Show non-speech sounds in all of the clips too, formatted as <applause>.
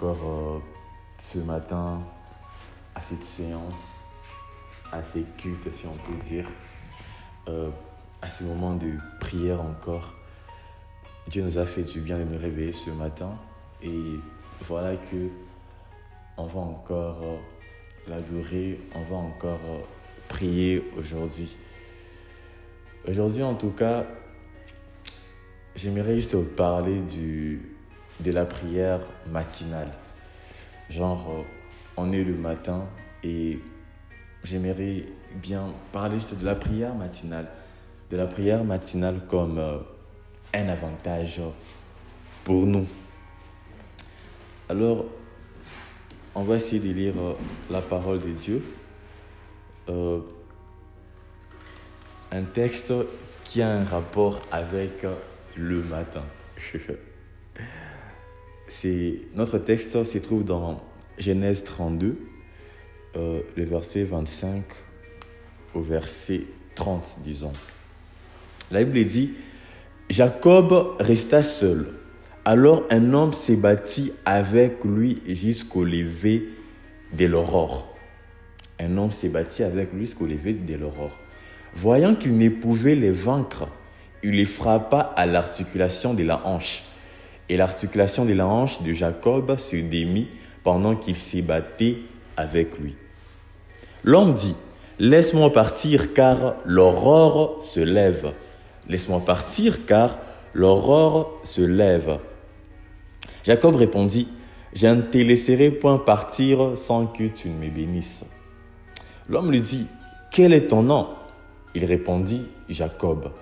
encore euh, ce matin à cette séance, à ces cultes, si on peut dire, euh, à ces moments de prière encore. Dieu nous a fait du bien de nous réveiller ce matin et voilà que on va encore euh, l'adorer, on va encore prier aujourd'hui. Aujourd'hui, en tout cas, j'aimerais juste parler du, de la prière matinale. Genre, euh, on est le matin et j'aimerais bien parler juste de la prière matinale. De la prière matinale comme euh, un avantage pour nous. Alors, on va essayer de lire euh, la parole de Dieu. Un texte qui a un rapport avec le matin. <laughs> Notre texte se trouve dans Genèse 32, euh, le verset 25 au verset 30, disons. La Bible dit, Jacob resta seul. Alors un homme s'est avec lui jusqu'au lever de l'aurore. Un homme s'est bâti avec lui jusqu'au lever de l'aurore. Voyant qu'il ne pouvait les vaincre, il les frappa à l'articulation de la hanche. Et l'articulation de la hanche de Jacob se démit pendant qu'il battu avec lui. L'homme dit, Laisse-moi partir car l'aurore se lève. Laisse-moi partir car l'aurore se lève. Jacob répondit, Je ne te laisserai point partir sans que tu ne me bénisses. L'homme lui dit, Quel est ton nom? Il répondit, Jacob.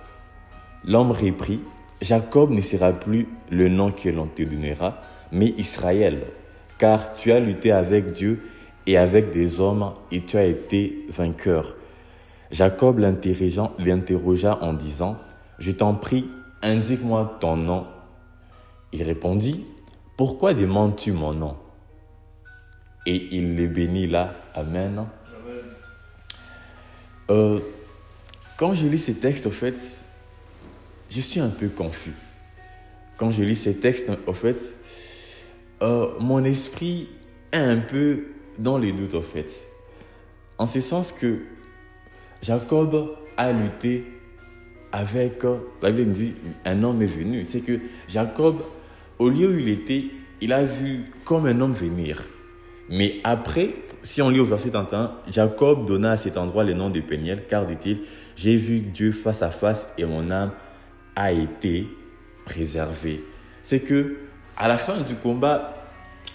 L'homme reprit, Jacob ne sera plus le nom que l'on te donnera, mais Israël, car tu as lutté avec Dieu et avec des hommes et tu as été vainqueur. Jacob l'interrogea en disant, Je t'en prie, indique-moi ton nom. Il répondit, Pourquoi demandes-tu mon nom? Et il le bénit là. Amen. Euh, quand je lis ces textes, au fait, je suis un peu confus. Quand je lis ces textes, au fait, euh, mon esprit est un peu dans les doutes, au fait. En ce sens que Jacob a lutté avec, la Bible dit, un homme est venu. C'est que Jacob, au lieu où il était, il a vu comme un homme venir. Mais après, si on lit au verset 31, Jacob donna à cet endroit le nom de Péniel, car dit-il, j'ai vu Dieu face à face et mon âme a été préservée. C'est que à la fin du combat,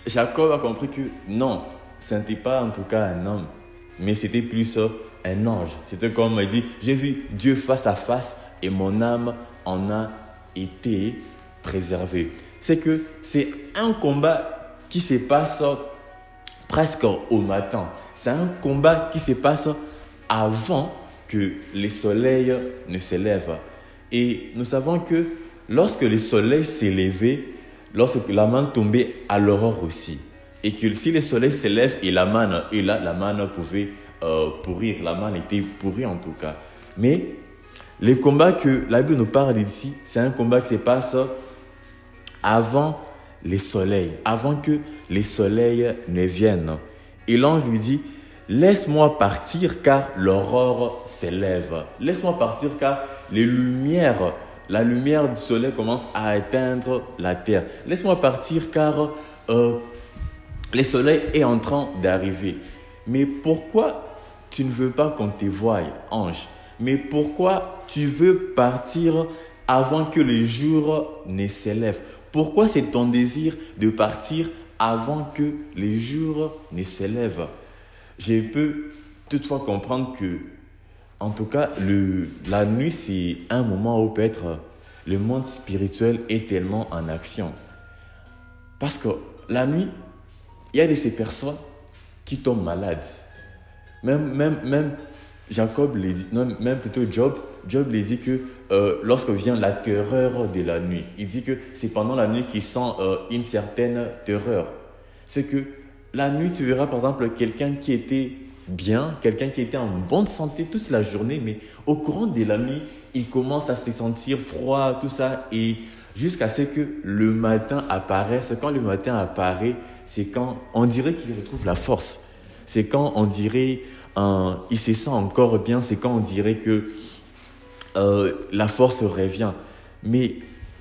Jacob a compris que non, ce n'était pas en tout cas un homme, mais c'était plus un ange. C'était comme il dit, j'ai vu Dieu face à face et mon âme en a été préservée. C'est que c'est un combat qui se passe presque au matin. C'est un combat qui se passe avant que le soleil ne se lève. Et nous savons que lorsque le soleil s'est levé, lorsque la manne tombait à l'aurore aussi, et que si le soleil se lève et la manne est là, la manne pouvait euh, pourrir, la manne était pourrie en tout cas. Mais le combat que la Bible nous parle ici, c'est un combat qui se passe avant les soleils, avant que les soleils ne viennent. Et l'ange lui dit, laisse-moi partir car l'aurore s'élève. Laisse-moi partir car les lumières, la lumière du soleil commence à atteindre la terre. Laisse-moi partir car euh, le soleil est en train d'arriver. Mais pourquoi tu ne veux pas qu'on te voie, ange? Mais pourquoi tu veux partir avant que le jour ne s'élève Pourquoi c'est ton désir de partir avant que les jours ne s'élèvent? Je peux toutefois comprendre que, en tout cas, le, la nuit, c'est un moment où peut-être le monde spirituel est tellement en action. Parce que la nuit, il y a de ces personnes qui tombent malades. Même, même, même Jacob dit, non, même plutôt Job, Job les dit que euh, lorsque vient la terreur de la nuit, il dit que c'est pendant la nuit qu'il sent euh, une certaine terreur. C'est que la nuit, tu verras par exemple quelqu'un qui était bien, quelqu'un qui était en bonne santé toute la journée, mais au courant de la nuit, il commence à se sentir froid, tout ça, et jusqu'à ce que le matin apparaisse. Quand le matin apparaît, c'est quand on dirait qu'il retrouve la force. C'est quand on dirait euh, il se sent encore bien. C'est quand on dirait que euh, la force revient. Mais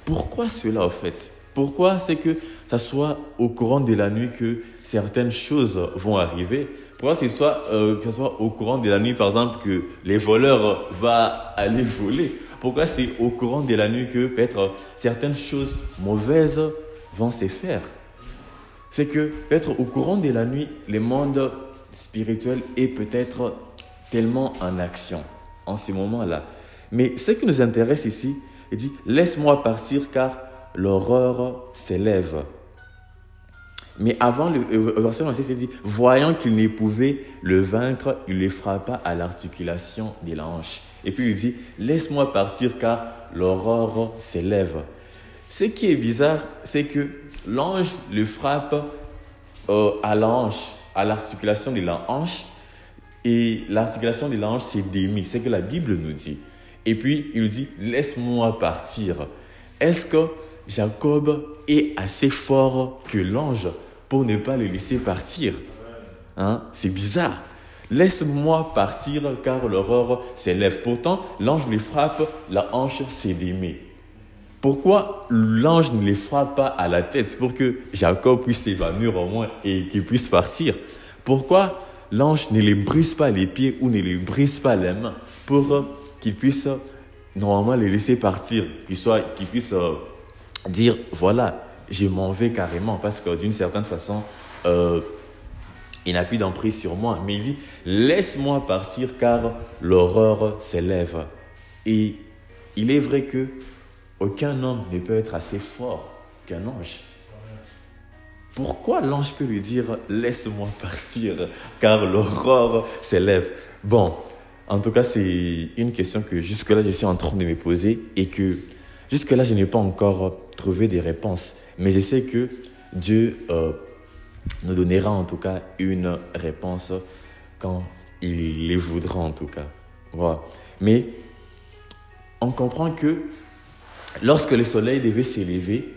pourquoi cela en fait? Pourquoi c'est que ça soit au courant de la nuit que certaines choses vont arriver Pourquoi ce soit, euh, que ce soit au courant de la nuit, par exemple, que les voleurs vont aller <laughs> voler Pourquoi c'est au courant de la nuit que peut-être certaines choses mauvaises vont se faire C'est que peut-être au courant de la nuit, le monde spirituel est peut-être tellement en action en ces moments-là. Mais ce qui nous intéresse ici, il dit, laisse-moi partir car l'horreur s'élève. Mais avant le verset 26, il dit, voyant qu'il ne pouvait le vaincre, il le frappa à l'articulation de la hanche. Et puis il dit, laisse-moi partir car l'horreur s'élève. Ce qui est bizarre, c'est que l'ange le frappe euh, à à l'articulation de la hanche, et l'articulation de la hanche s'est démise. C'est que la Bible nous dit. Et puis il dit, laisse-moi partir. Est-ce que Jacob est assez fort que l'ange pour ne pas le laisser partir hein? C'est bizarre. Laisse-moi partir car l'aurore s'élève. Pourtant, l'ange les frappe, la hanche s'est démée. Pourquoi l'ange ne les frappe pas à la tête? Pour que Jacob puisse s'évanouir au moins et qu'il puisse partir Pourquoi l'ange ne les brise pas les pieds ou ne les brise pas les mains pour qu'il puisse normalement les laisser partir, qu'il qu puisse euh, dire, voilà, je m'en vais carrément, parce que d'une certaine façon, euh, il n'a plus d'emprise sur moi. Mais il dit, laisse-moi partir car l'horreur s'élève. Et il est vrai que aucun homme ne peut être assez fort qu'un ange. Pourquoi l'ange peut lui dire, laisse-moi partir car l'horreur s'élève? Bon, en tout cas, c'est une question que jusque-là, je suis en train de me poser et que jusque-là, je n'ai pas encore trouvé des réponses. Mais je sais que Dieu euh, nous donnera en tout cas une réponse quand il les voudra en tout cas. Voilà. Mais on comprend que lorsque le soleil devait s'élever,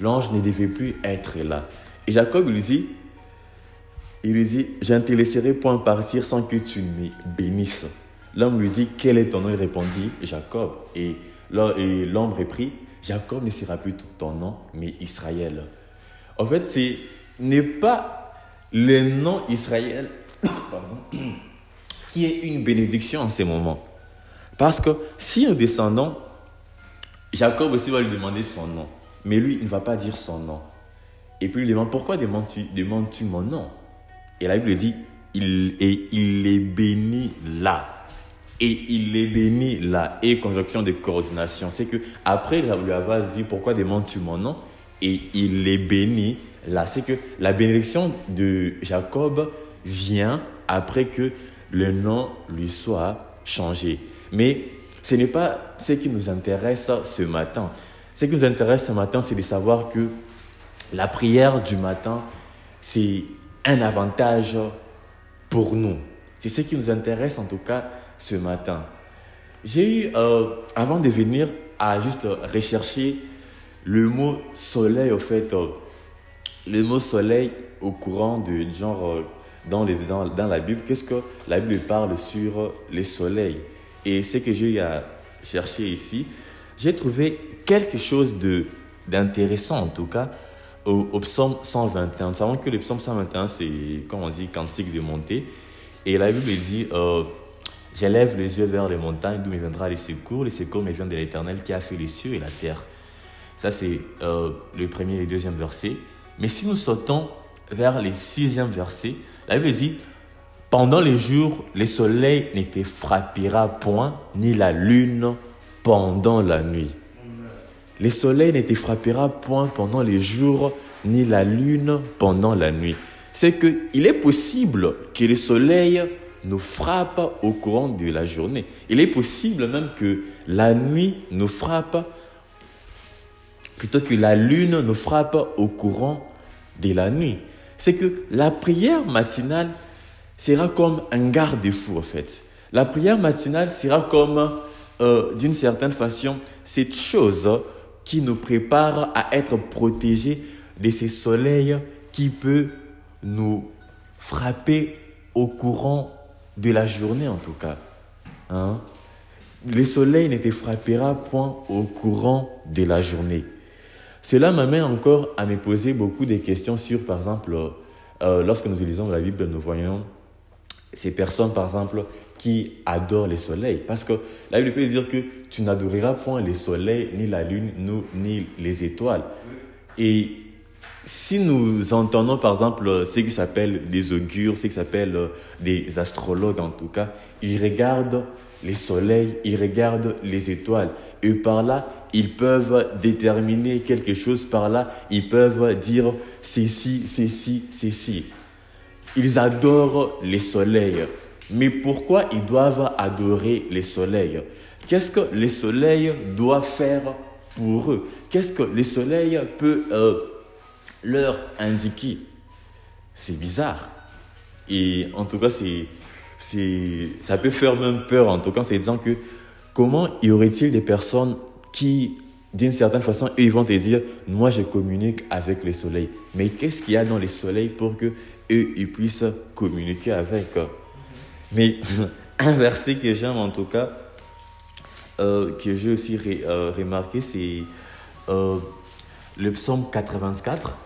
l'ange ne devait plus être là. Et Jacob lui dit, il lui dit, je ne te laisserai point partir sans que tu me bénisses. L'homme lui dit, quel est ton nom Il répondit, Jacob. Et l'homme reprit, Jacob ne sera plus ton nom, mais Israël. En fait, ce n'est pas le nom Israël <coughs> <coughs> qui est une bénédiction en ce moment. Parce que si un descendant, Jacob aussi va lui demander son nom. Mais lui, il ne va pas dire son nom. Et puis il lui demande, pourquoi demandes-tu demandes mon nom? Et la Bible dit, il est, il est béni là et il les bénit là. Et conjonction de coordination, c'est que après lui avoir dit pourquoi demandes-tu mon nom et il les bénit là. C'est que la bénédiction de Jacob vient après que le nom lui soit changé. Mais ce n'est pas ce qui nous intéresse ce matin. Ce qui nous intéresse ce matin, c'est de savoir que la prière du matin, c'est un avantage pour nous. C'est ce qui nous intéresse en tout cas ce matin. J'ai eu, euh, avant de venir, à juste rechercher le mot soleil, au fait, euh, le mot soleil au courant de genre euh, dans, les, dans, dans, la Bible. Qu'est-ce que la Bible parle sur les soleils? Et ce que j'ai eu à chercher ici, j'ai trouvé quelque chose d'intéressant en tout cas au, au, psaume 121. Nous savons que le psaume 121, c'est, comme on dit, cantique de montée. Et la Bible dit J'élève les yeux vers les montagnes d'où me viendra les secours. Les secours me viennent de l'Éternel qui a fait les cieux et la terre. Ça, c'est euh, le premier et le deuxième verset. Mais si nous sautons vers les sixième verset, la Bible dit Pendant les jours, le soleil ne te frappera point, ni la lune pendant la nuit. Le soleil ne te frappera point pendant les jours, ni la lune pendant la nuit. C'est qu'il est possible que le soleil nous frappe au courant de la journée. Il est possible même que la nuit nous frappe, plutôt que la lune nous frappe au courant de la nuit. C'est que la prière matinale sera comme un garde-fou en fait. La prière matinale sera comme, euh, d'une certaine façon, cette chose qui nous prépare à être protégés de ces soleils qui peuvent nous frapper au courant de la journée en tout cas. Hein? Le soleil ne te frappera point au courant de la journée. Cela m'amène encore à me poser beaucoup de questions sur, par exemple, euh, lorsque nous lisons la Bible, nous voyons ces personnes, par exemple, qui adorent le soleil. Parce que la Bible peut dire que tu n'adoreras point le soleil, ni la lune, ni les étoiles. Et si nous entendons, par exemple, ce qui s'appelle des augures, ce qui s'appelle euh, des astrologues en tout cas, ils regardent les soleils, ils regardent les étoiles. Et par là, ils peuvent déterminer quelque chose par là. Ils peuvent dire ceci, ceci, ceci. Ils adorent les soleils. Mais pourquoi ils doivent adorer les soleils? Qu'est-ce que les soleils doivent faire pour eux? Qu'est-ce que les soleils peuvent euh, leur indiquer C'est bizarre. Et en tout cas, c'est ça peut faire même peur en tout cas, c'est disant que comment y aurait-il des personnes qui, d'une certaine façon, ils vont te dire, moi je communique avec le soleil. Mais qu'est-ce qu'il y a dans les soleils pour que eux ils puissent communiquer avec? Mais <laughs> un verset que j'aime en tout cas, euh, que j'ai aussi euh, remarqué, c'est euh, le psaume 84.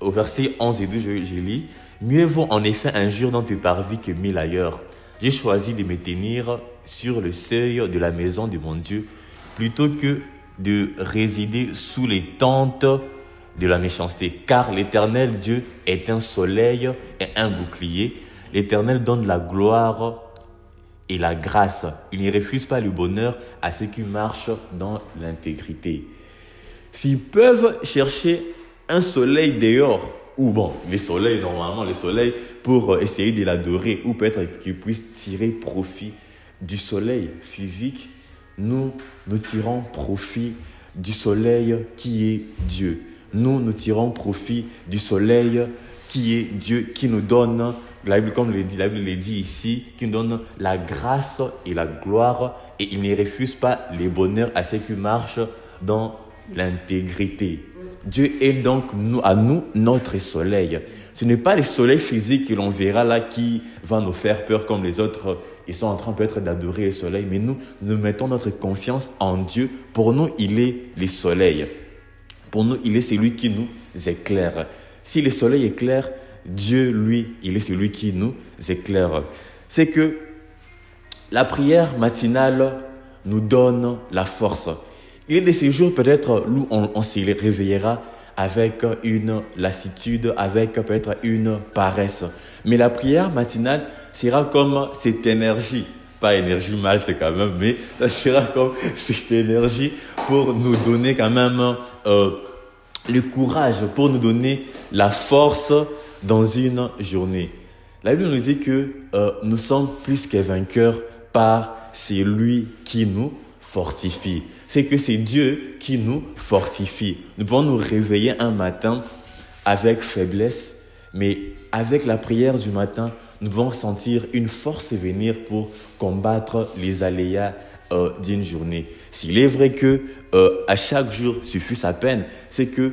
Au verset 11 et 12, je, lis. Mieux vaut en effet un jour dans tes parvis que mille ailleurs. J'ai choisi de me tenir sur le seuil de la maison de mon Dieu plutôt que de résider sous les tentes de la méchanceté. Car l'Éternel Dieu est un soleil et un bouclier. L'Éternel donne la gloire et la grâce. Il ne refuse pas le bonheur à ceux qui marchent dans l'intégrité. S'ils peuvent chercher un soleil dehors ou bon, les soleils, normalement, les soleils, pour euh, essayer de l'adorer, ou peut-être qu'ils puissent tirer profit du soleil physique, nous, nous tirons profit du soleil qui est Dieu. Nous, nous tirons profit du soleil qui est Dieu, qui nous donne, la Bible, comme le dit, la Bible le dit ici, qui nous donne la grâce et la gloire, et il ne refuse pas les bonheurs à ceux qui marchent dans l'intégrité. Dieu est donc à nous notre soleil. Ce n'est pas le soleil physique que l'on verra là qui va nous faire peur comme les autres. Ils sont en train peut-être d'adorer le soleil, mais nous, nous mettons notre confiance en Dieu. Pour nous, il est le soleil. Pour nous, il est celui qui nous éclaire. Si le soleil éclaire, Dieu, lui, il est celui qui nous éclaire. C'est que la prière matinale nous donne la force. A de ces jours peut-être où on, on se réveillera avec une lassitude, avec peut-être une paresse. Mais la prière matinale sera comme cette énergie, pas énergie malte quand même, mais ça sera comme cette énergie pour nous donner quand même euh, le courage, pour nous donner la force dans une journée. La Bible nous dit que euh, nous sommes plus que vainqueurs par celui qui nous fortifie. C'est que c'est Dieu qui nous fortifie. Nous pouvons nous réveiller un matin avec faiblesse, mais avec la prière du matin, nous pouvons sentir une force venir pour combattre les aléas euh, d'une journée. S'il est vrai que euh, à chaque jour suffit sa peine, c'est que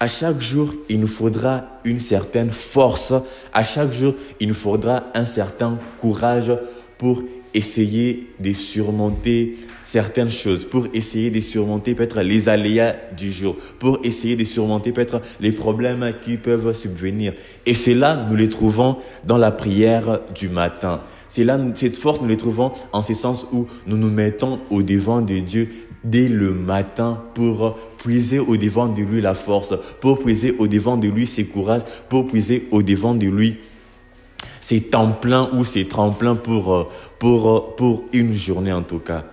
à chaque jour, il nous faudra une certaine force. À chaque jour, il nous faudra un certain courage pour essayer de surmonter certaines choses, pour essayer de surmonter peut-être les aléas du jour, pour essayer de surmonter peut-être les problèmes qui peuvent subvenir. Et cela, nous les trouvons dans la prière du matin. Là, cette force, nous les trouvons en ce sens où nous nous mettons au devant de Dieu dès le matin pour puiser au devant de lui la force, pour puiser au devant de lui ses courages, pour puiser au devant de lui c'est temps plein ou c'est tremplin pour, euh, pour, euh, pour une journée en tout cas.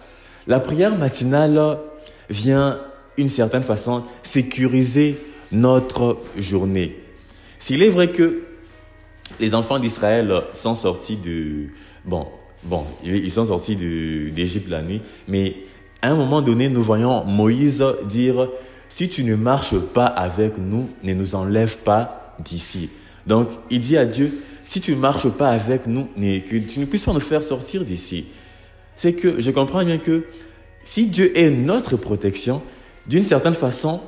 La prière matinale vient, d'une certaine façon, sécuriser notre journée. S'il est vrai que les enfants d'Israël sont sortis de... Bon, bon, ils sont sortis d'Égypte la nuit, mais à un moment donné, nous voyons Moïse dire, si tu ne marches pas avec nous, ne nous enlève pas d'ici. Donc, il dit à Dieu, si tu ne marches pas avec nous, que tu ne puisses pas nous faire sortir d'ici. C'est que je comprends bien que si Dieu est notre protection, d'une certaine façon,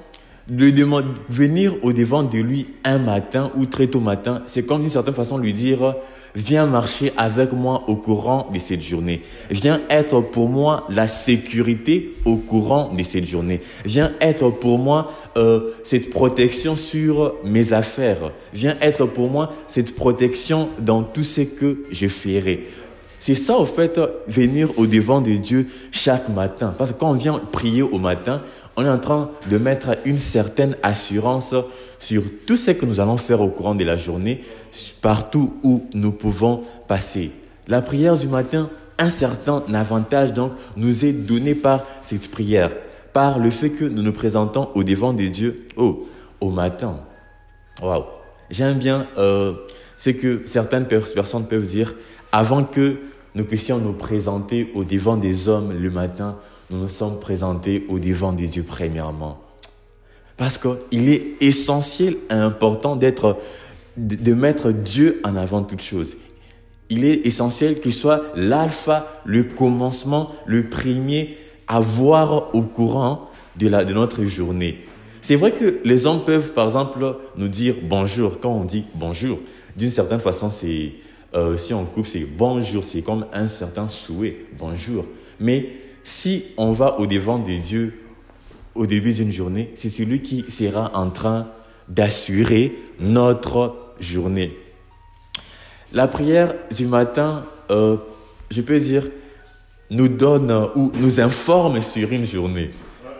de demander, venir au devant de lui un matin ou très tôt matin, c'est comme d'une certaine façon lui dire, viens marcher avec moi au courant de cette journée. Viens être pour moi la sécurité au courant de cette journée. Viens être pour moi euh, cette protection sur mes affaires. Viens être pour moi cette protection dans tout ce que je ferai. C'est ça, au fait, venir au devant de Dieu chaque matin. Parce que quand on vient prier au matin, on est en train de mettre une certaine assurance sur tout ce que nous allons faire au courant de la journée, partout où nous pouvons passer. La prière du matin, un certain avantage donc nous est donné par cette prière, par le fait que nous nous présentons au devant de Dieu oh, au matin. Waouh! J'aime bien euh, ce que certaines personnes peuvent dire avant que nous puissions nous présenter au devant des hommes le matin, nous nous sommes présentés au devant des dieux premièrement. Parce qu'il est essentiel et important d'être, de mettre Dieu en avant toute chose. Il est essentiel qu'il soit l'alpha, le commencement, le premier à voir au courant de, la, de notre journée. C'est vrai que les hommes peuvent, par exemple, nous dire bonjour. Quand on dit bonjour, d'une certaine façon, c'est, euh, si on coupe, c'est bonjour, c'est comme un certain souhait, bonjour. Mais si on va au devant de Dieu au début d'une journée, c'est celui qui sera en train d'assurer notre journée. La prière du matin, euh, je peux dire, nous donne ou nous informe sur une journée.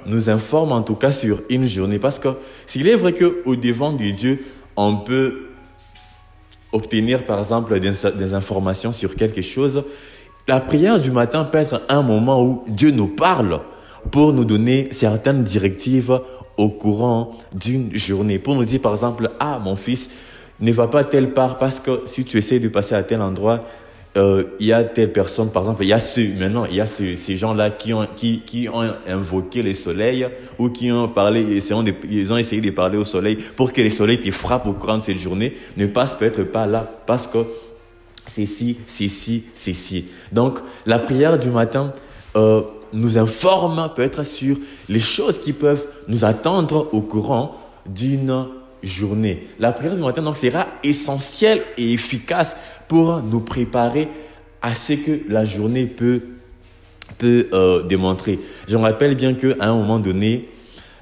Nous informe en tout cas sur une journée. Parce que s'il est vrai qu'au devant de Dieu, on peut obtenir par exemple des, informations sur quelque chose, la prière du matin peut être un moment où Dieu nous parle pour nous donner certaines directives au courant d'une journée. Pour nous dire par exemple, ah mon fils, ne va pas telle part parce que si tu essaies de passer à tel endroit, euh, il y a telle personne, par exemple, il y a ceux, maintenant, il y a ces gens-là qui ont, qui, qui ont invoqué le soleil ou qui ont parlé, de, ils ont essayé de parler au soleil pour que le soleil te frappe au courant de cette journée, ne passe peut-être pas là parce que c'est ci, c'est ci, c'est ci. Donc, la prière du matin euh, nous informe peut-être sur les choses qui peuvent nous attendre au courant d'une La prière du matin donc sera essentielle et efficace pour nous préparer à ce que la journée peut peut euh, démontrer. Je me rappelle bien que à un moment donné,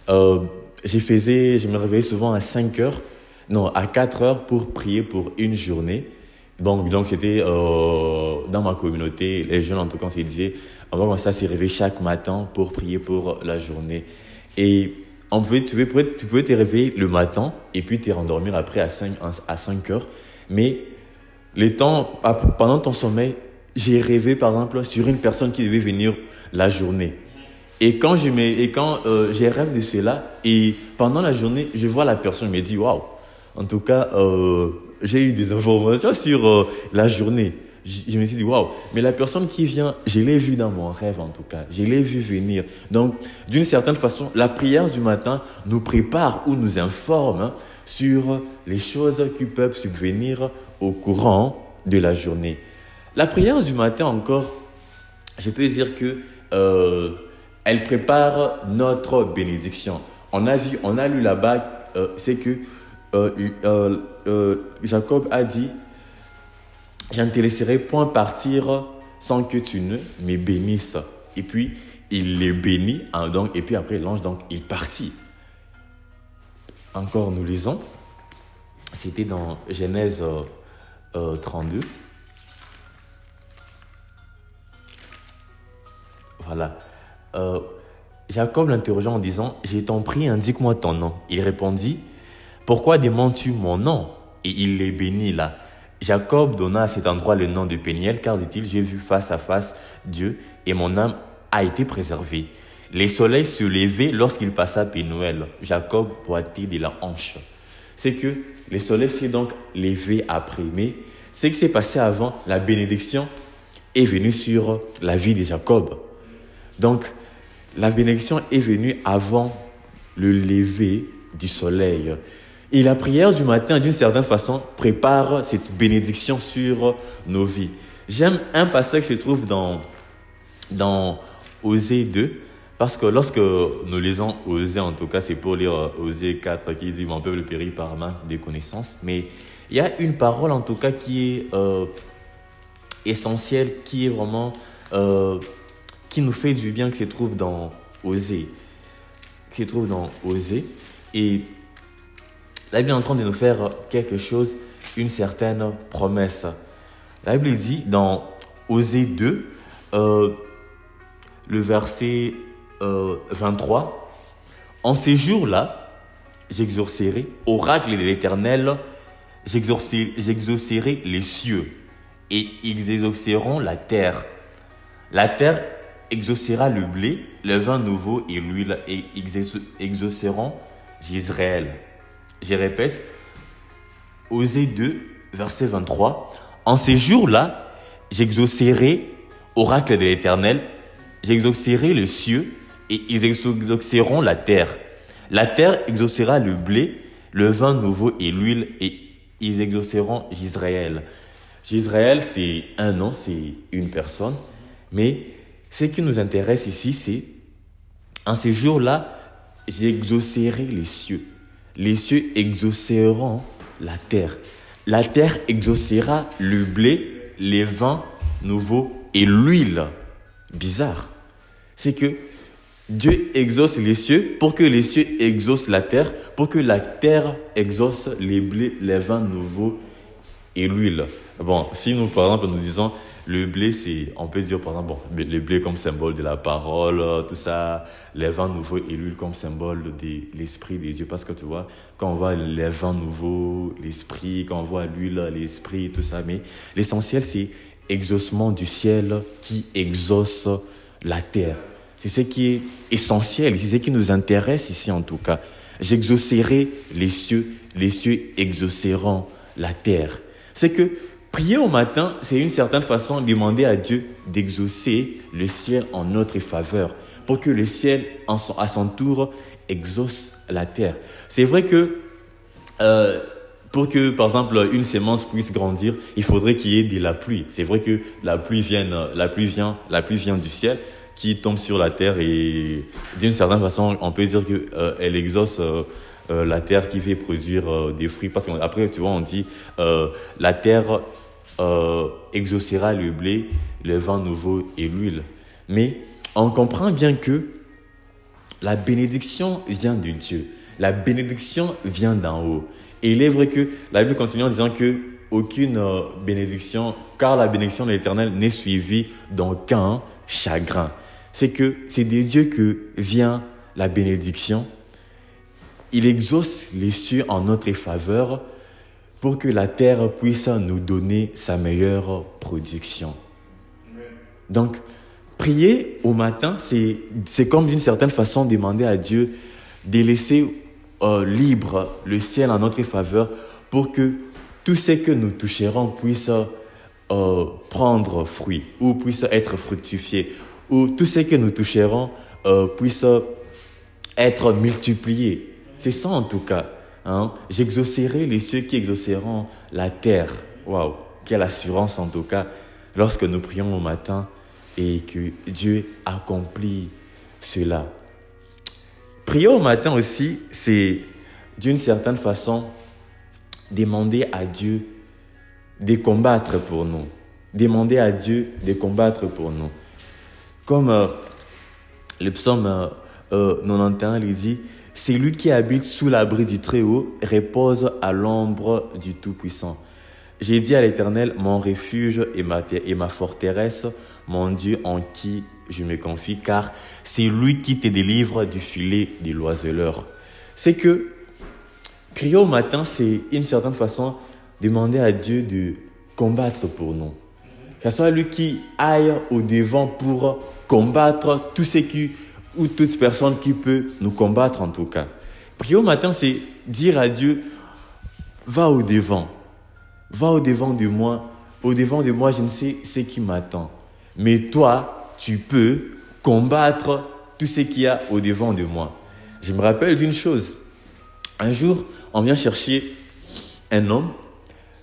euh, je faisais, je me réveillais souvent à 5 heures, non à 4 heures pour prier pour une journée. Donc donc c'était euh, dans ma communauté, les jeunes en tout cas, se disait, on va commencer à se réveiller chaque matin pour prier pour la journée. Et on tu, pouvais, tu pouvais te réveiller le matin et puis te rendormir après à 5, à 5 heures. Mais pendant ton sommeil, j'ai rêvé par exemple sur une personne qui devait venir la journée. Et quand je et euh, j'ai rêvé de cela et pendant la journée, je vois la personne, je me dis waouh. En tout cas, euh, j'ai eu des informations sur euh, la journée je me suis dit, waouh, mais la personne qui vient, je l'ai vue dans mon rêve en tout cas, je l'ai vue venir. Donc, d'une certaine façon, la prière du matin nous prépare ou nous informe sur les choses qui peuvent subvenir au courant de la journée. La prière du matin encore, je peux dire que euh, elle prépare notre bénédiction. On a vu, on a lu là-bas, euh, c'est que euh, Jacob a dit je ne te laisserai point partir sans que tu ne me bénisses. Et puis, il les bénit, hein, et puis après, l'ange, donc, il partit. Encore, nous lisons. C'était dans Genèse 32. Euh, voilà. Euh, Jacob l'interrogea en disant, j'ai ton prix, indique-moi ton nom. Il répondit, pourquoi demandes-tu mon nom? Et il les bénit là. Jacob donna à cet endroit le nom de Péniel, car dit-il, j'ai vu face à face Dieu et mon âme a été préservée. Les soleils se levaient lorsqu'il passa Pénuel. Jacob boitait de la hanche. C'est que les soleils s'est donc levé après. Mais ce qui s'est passé avant, la bénédiction est venue sur la vie de Jacob. Donc, la bénédiction est venue avant le lever du soleil. Et la prière du matin, d'une certaine façon, prépare cette bénédiction sur nos vies. J'aime un passage qui se trouve dans, dans Osée 2, parce que lorsque nous lisons Osée, en tout cas, c'est pour lire euh, Osée 4 qui dit Mon peuple périt par main des connaissances. Mais il y a une parole, en tout cas, qui est euh, essentielle, qui est vraiment. Euh, qui nous fait du bien, qui se trouve dans Osée. Qui se trouve dans Osée. Et la Bible est en train de nous faire quelque chose, une certaine promesse. La Bible dit dans Osée 2, le verset 23, euh, En ces jours-là, j'exaucerai, oracle de l'Éternel, j'exaucerai les cieux, et ils exauceront la terre. La terre exaucera le blé, le vin nouveau et l'huile, et ils exauceront Israël. Je répète, Osée 2, verset 23. En ces jours-là, j'exaucerai, oracle de l'Éternel, j'exaucerai les cieux et ils exauceront la terre. La terre exaucera le blé, le vin nouveau et l'huile, et ils exauceront Israël. Israël, c'est un nom, c'est une personne, mais ce qui nous intéresse ici, c'est en ces jours-là, j'exaucerai les cieux. Les cieux exauceront la terre. La terre exaucera le blé, les vins nouveaux et l'huile. Bizarre. C'est que Dieu exauce les cieux pour que les cieux exaucent la terre, pour que la terre exauce les blés, les vins nouveaux et l'huile. Bon, si nous, par exemple, nous disons le blé, c'est, on peut dire, par exemple, bon, le blé comme symbole de la parole, tout ça, les vins nouveaux et l'huile comme symbole de l'esprit de Dieu. Parce que tu vois, quand on voit les vins nouveaux, l'esprit, quand on voit l'huile, l'esprit, tout ça, mais l'essentiel, c'est exaucement du ciel qui exauce la terre. C'est ce qui est essentiel, c'est ce qui nous intéresse ici en tout cas. J'exaucerai les cieux, les cieux exauceront la terre. C'est que prier au matin, c'est une certaine façon demander à Dieu d'exaucer le ciel en notre faveur, pour que le ciel, à son tour, exauce la terre. C'est vrai que euh, pour que, par exemple, une sémence puisse grandir, il faudrait qu'il y ait de la pluie. C'est vrai que la pluie vient, la pluie vient, la pluie vient du ciel, qui tombe sur la terre et d'une certaine façon, on peut dire qu'elle euh, elle exauce euh, euh, la terre qui fait produire des fruits. Parce qu'après, tu vois, on dit la terre exaucera le blé, le vin nouveau et l'huile. Mais on comprend bien que la bénédiction vient de Dieu. La bénédiction vient d'en haut. Et il est vrai que la Bible continue en disant que aucune bénédiction, car la bénédiction de l'Éternel n'est suivie d'aucun chagrin c'est que c'est de Dieu que vient la bénédiction. Il exauce les cieux en notre faveur pour que la terre puisse nous donner sa meilleure production. Donc, prier au matin, c'est comme d'une certaine façon demander à Dieu de laisser euh, libre le ciel en notre faveur pour que tout ce que nous toucherons puisse euh, prendre fruit ou puisse être fructifié où tout ce que nous toucherons euh, puisse être multiplié. C'est ça en tout cas. Hein? J'exaucerai les cieux qui exauceront la terre. Waouh, quelle assurance en tout cas lorsque nous prions au matin et que Dieu accomplit cela. Prier au matin aussi, c'est d'une certaine façon demander à Dieu de combattre pour nous. Demander à Dieu de combattre pour nous. Comme euh, le psaume 91 euh, il dit, c'est lui qui habite sous l'abri du Très-Haut repose à l'ombre du Tout-Puissant. J'ai dit à l'Éternel, mon refuge et ma, et ma forteresse, mon Dieu en qui je me confie, car c'est lui qui te délivre du filet des l'oiseleur. C'est que prier au matin, c'est une certaine façon demander à Dieu de combattre pour nous. Que ce soit lui qui aille au devant pour combattre tout ce qui, ou toute personne qui peut nous combattre en tout cas. Prier au matin, c'est dire à Dieu, va au devant, va au devant de moi, au devant de moi, je ne sais ce qui m'attend. Mais toi, tu peux combattre tout ce qu'il y a au devant de moi. Je me rappelle d'une chose. Un jour, on vient chercher un homme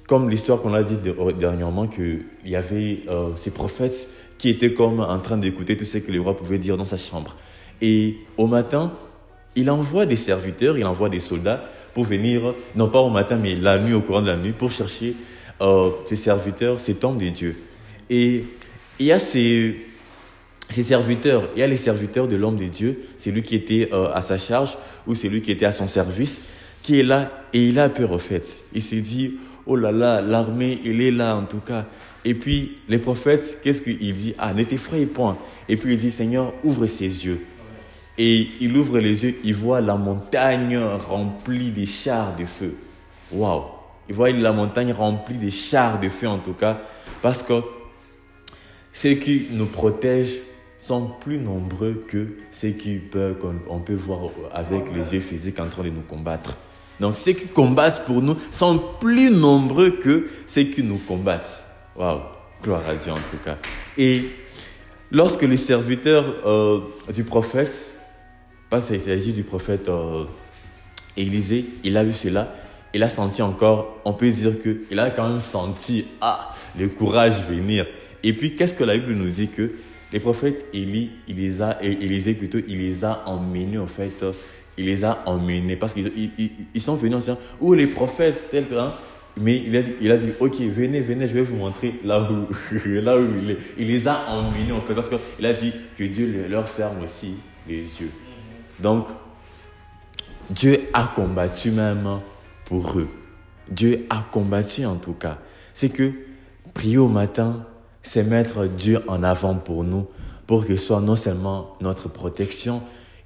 comme l'histoire qu'on a dit dernièrement, qu'il y avait euh, ces prophètes qui étaient comme en train d'écouter tout ce que le roi pouvait dire dans sa chambre. Et au matin, il envoie des serviteurs, il envoie des soldats pour venir, non pas au matin, mais la nuit, au courant de la nuit, pour chercher euh, ces serviteurs, ces hommes de Dieu. Et il y a ces, ces serviteurs, il y a les serviteurs de l'homme de Dieu, c'est lui qui était euh, à sa charge ou c'est lui qui était à son service, qui est là et il a peur au fait. Il s'est dit, oh là là, l'armée, il est là en tout cas. Et puis les prophètes, qu'est-ce qu'il dit? Ah, ne t'effraie point. Et puis il dit, Seigneur, ouvre ses yeux. Et il ouvre les yeux, il voit la montagne remplie de chars de feu. Waouh Il voit la montagne remplie de chars de feu en tout cas, parce que ceux qui nous protègent sont plus nombreux que ceux qu'on peut voir avec les yeux physiques en train de nous combattre. Donc ceux qui combattent pour nous sont plus nombreux que ceux qui nous combattent. Waouh, gloire à Dieu en tout cas. Et lorsque les serviteurs euh, du prophète, parce qu'il s'agit du prophète euh, Élisée, il a vu cela, il a senti encore, on peut dire qu'il a quand même senti, ah, le courage venir. Et puis, qu'est-ce que la Bible nous dit que les prophètes Élie, il les a, Élisée plutôt, il les a emmenés en fait il les a emmenés. Parce qu'ils ils, sont venus en disant où les prophètes tel hein? mais il a, dit, il a dit ok venez venez je vais vous montrer là où <laughs> là où il est il les a emmenés en fait parce qu'il a dit que Dieu leur ferme aussi les yeux donc Dieu a combattu même pour eux Dieu a combattu en tout cas c'est que prier au matin c'est mettre Dieu en avant pour nous pour qu'il soit non seulement notre protection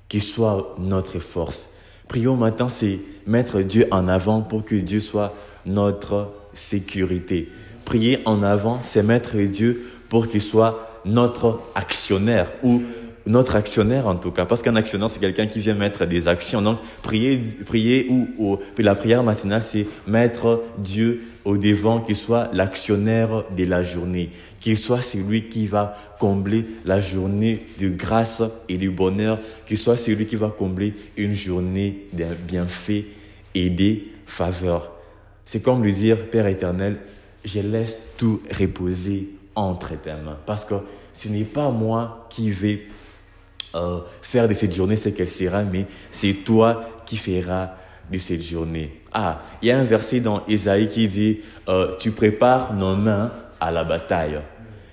qui soit notre force. Prions maintenant, c'est mettre Dieu en avant pour que Dieu soit notre sécurité. Prier en avant, c'est mettre Dieu pour qu'il soit notre actionnaire ou notre actionnaire en tout cas, parce qu'un actionnaire, c'est quelqu'un qui vient mettre des actions. Donc, prier, prier ou, la prière matinale, c'est mettre Dieu au devant, qu'il soit l'actionnaire de la journée, qu'il soit celui qui va combler la journée de grâce et de bonheur, qu'il soit celui qui va combler une journée de bienfaits et des faveurs. C'est comme lui dire, Père éternel, je laisse tout reposer entre tes mains, parce que ce n'est pas moi qui vais euh, faire de cette journée ce qu'elle sera, mais c'est toi qui feras de cette journée. Ah, il y a un verset dans Isaïe qui dit, euh, tu prépares nos mains à la bataille.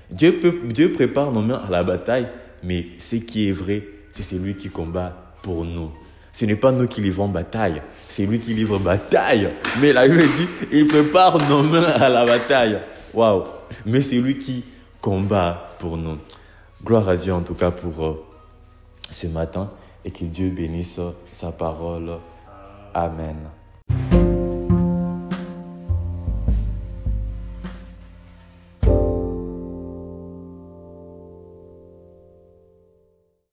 Dieu, peut, Dieu prépare nos mains à la bataille, mais ce qui est vrai, c'est celui qui combat pour nous. Ce n'est pas nous qui livrons bataille, c'est lui qui livre bataille. Mais la Bible dit, il prépare nos mains à la bataille. Waouh! Mais c'est lui qui combat pour nous. Gloire à Dieu en tout cas pour euh, ce matin et que Dieu bénisse sa parole. Amen.